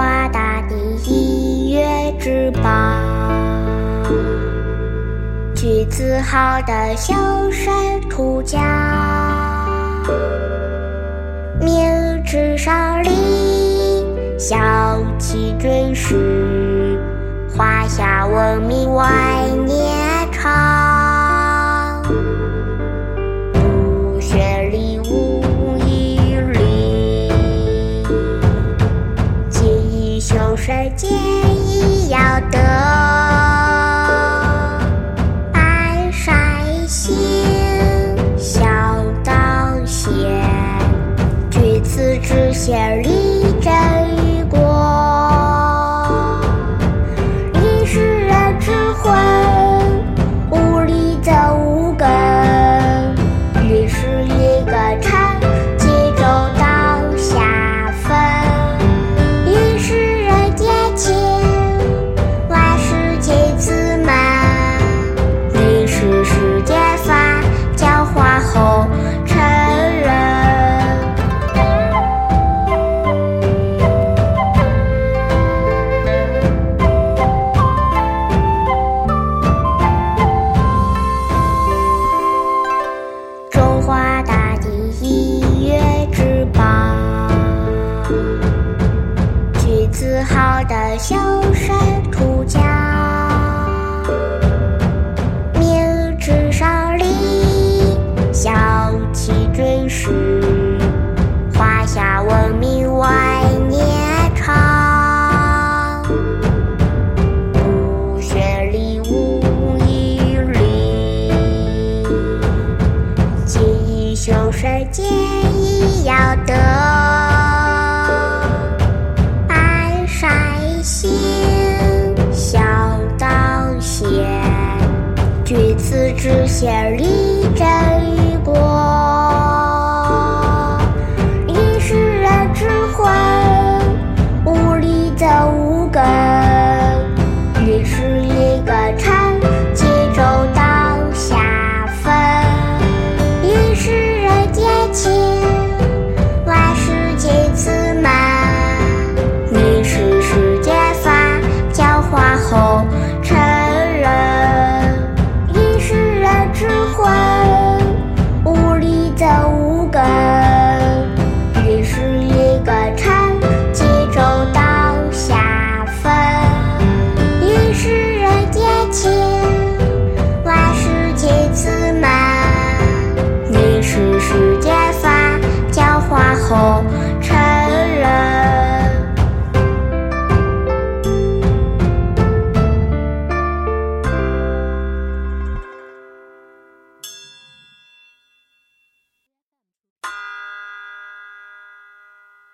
华大地，音乐之邦，举自豪的小山出家，明池上立，小气尊师，华夏文明万年。神剑亦要得百善孝当先之先礼好的小山只写绿